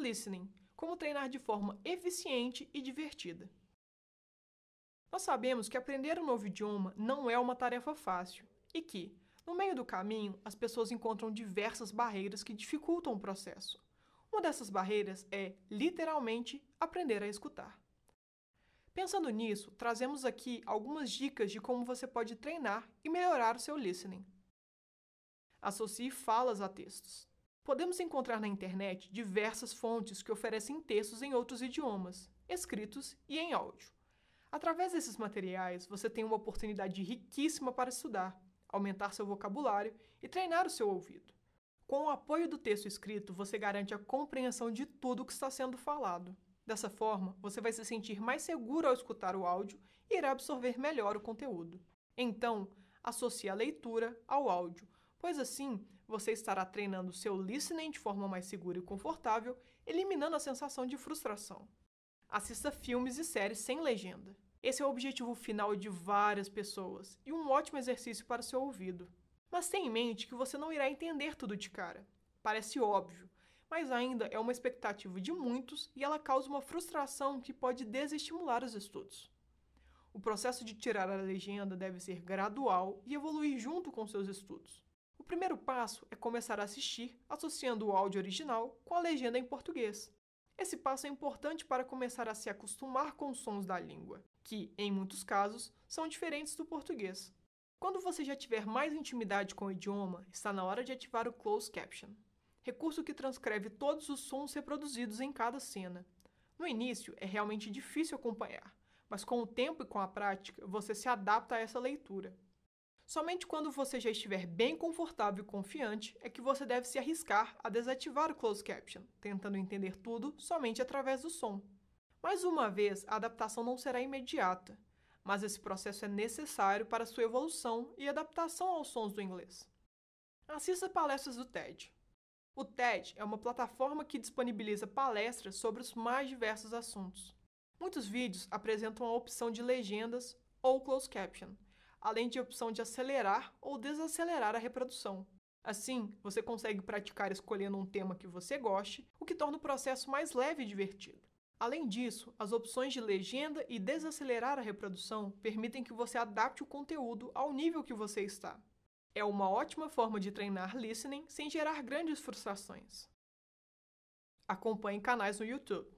listening, como treinar de forma eficiente e divertida. Nós sabemos que aprender um novo idioma não é uma tarefa fácil e que, no meio do caminho, as pessoas encontram diversas barreiras que dificultam o processo. Uma dessas barreiras é, literalmente, aprender a escutar. Pensando nisso, trazemos aqui algumas dicas de como você pode treinar e melhorar o seu listening. Associe falas a textos. Podemos encontrar na internet diversas fontes que oferecem textos em outros idiomas, escritos e em áudio. Através desses materiais, você tem uma oportunidade riquíssima para estudar, aumentar seu vocabulário e treinar o seu ouvido. Com o apoio do texto escrito, você garante a compreensão de tudo o que está sendo falado. Dessa forma, você vai se sentir mais seguro ao escutar o áudio e irá absorver melhor o conteúdo. Então, associe a leitura ao áudio, pois assim você estará treinando seu listening de forma mais segura e confortável, eliminando a sensação de frustração. Assista filmes e séries sem legenda. Esse é o objetivo final de várias pessoas e um ótimo exercício para o seu ouvido. Mas tenha em mente que você não irá entender tudo de cara. Parece óbvio, mas ainda é uma expectativa de muitos e ela causa uma frustração que pode desestimular os estudos. O processo de tirar a legenda deve ser gradual e evoluir junto com seus estudos. O primeiro passo é começar a assistir associando o áudio original com a legenda em português. Esse passo é importante para começar a se acostumar com os sons da língua, que, em muitos casos, são diferentes do português. Quando você já tiver mais intimidade com o idioma, está na hora de ativar o Closed Caption, recurso que transcreve todos os sons reproduzidos em cada cena. No início, é realmente difícil acompanhar, mas com o tempo e com a prática, você se adapta a essa leitura. Somente quando você já estiver bem confortável e confiante é que você deve se arriscar a desativar o closed caption, tentando entender tudo somente através do som. Mais uma vez, a adaptação não será imediata, mas esse processo é necessário para sua evolução e adaptação aos sons do inglês. Assista palestras do TED. O TED é uma plataforma que disponibiliza palestras sobre os mais diversos assuntos. Muitos vídeos apresentam a opção de legendas ou closed caption, além de a opção de acelerar ou desacelerar a reprodução. Assim, você consegue praticar escolhendo um tema que você goste, o que torna o processo mais leve e divertido. Além disso, as opções de legenda e desacelerar a reprodução permitem que você adapte o conteúdo ao nível que você está. É uma ótima forma de treinar listening sem gerar grandes frustrações. Acompanhe canais no YouTube.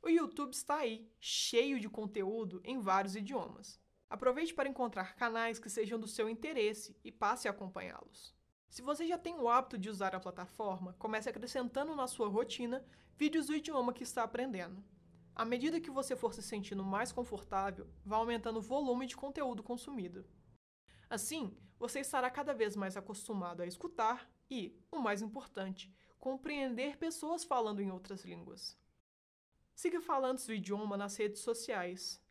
O YouTube está aí, cheio de conteúdo em vários idiomas. Aproveite para encontrar canais que sejam do seu interesse e passe a acompanhá-los. Se você já tem o hábito de usar a plataforma, comece acrescentando na sua rotina vídeos do idioma que está aprendendo. À medida que você for se sentindo mais confortável, vá aumentando o volume de conteúdo consumido. Assim, você estará cada vez mais acostumado a escutar e, o mais importante, compreender pessoas falando em outras línguas. Siga falantes do idioma nas redes sociais.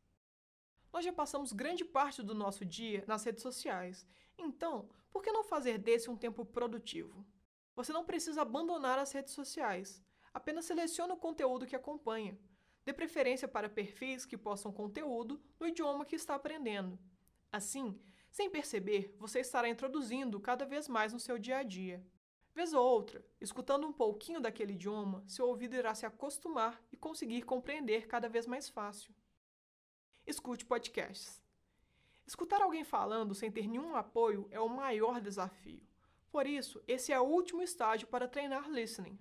Nós já passamos grande parte do nosso dia nas redes sociais, então, por que não fazer desse um tempo produtivo? Você não precisa abandonar as redes sociais, apenas selecione o conteúdo que acompanha. Dê preferência para perfis que possam conteúdo no idioma que está aprendendo. Assim, sem perceber, você estará introduzindo cada vez mais no seu dia a dia. Vez ou outra, escutando um pouquinho daquele idioma, seu ouvido irá se acostumar e conseguir compreender cada vez mais fácil escute podcasts. Escutar alguém falando sem ter nenhum apoio é o maior desafio. Por isso, esse é o último estágio para treinar listening.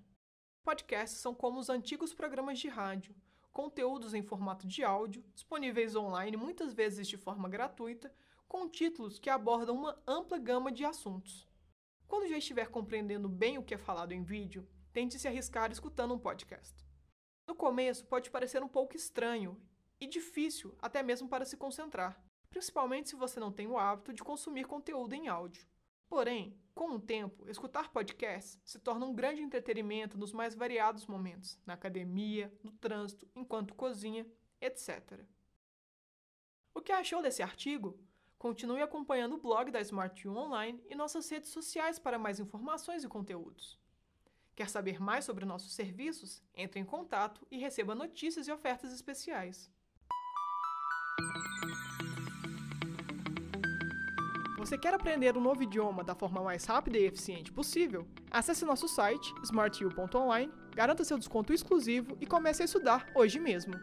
Podcasts são como os antigos programas de rádio, conteúdos em formato de áudio, disponíveis online muitas vezes de forma gratuita, com títulos que abordam uma ampla gama de assuntos. Quando já estiver compreendendo bem o que é falado em vídeo, tente se arriscar escutando um podcast. No começo pode parecer um pouco estranho e difícil até mesmo para se concentrar, principalmente se você não tem o hábito de consumir conteúdo em áudio. Porém, com o tempo, escutar podcasts se torna um grande entretenimento nos mais variados momentos, na academia, no trânsito, enquanto cozinha, etc. O que achou desse artigo? Continue acompanhando o blog da Smart U Online e nossas redes sociais para mais informações e conteúdos. Quer saber mais sobre nossos serviços? Entre em contato e receba notícias e ofertas especiais. Você quer aprender um novo idioma da forma mais rápida e eficiente possível? Acesse nosso site smartu.online Garanta seu desconto exclusivo e comece a estudar hoje mesmo.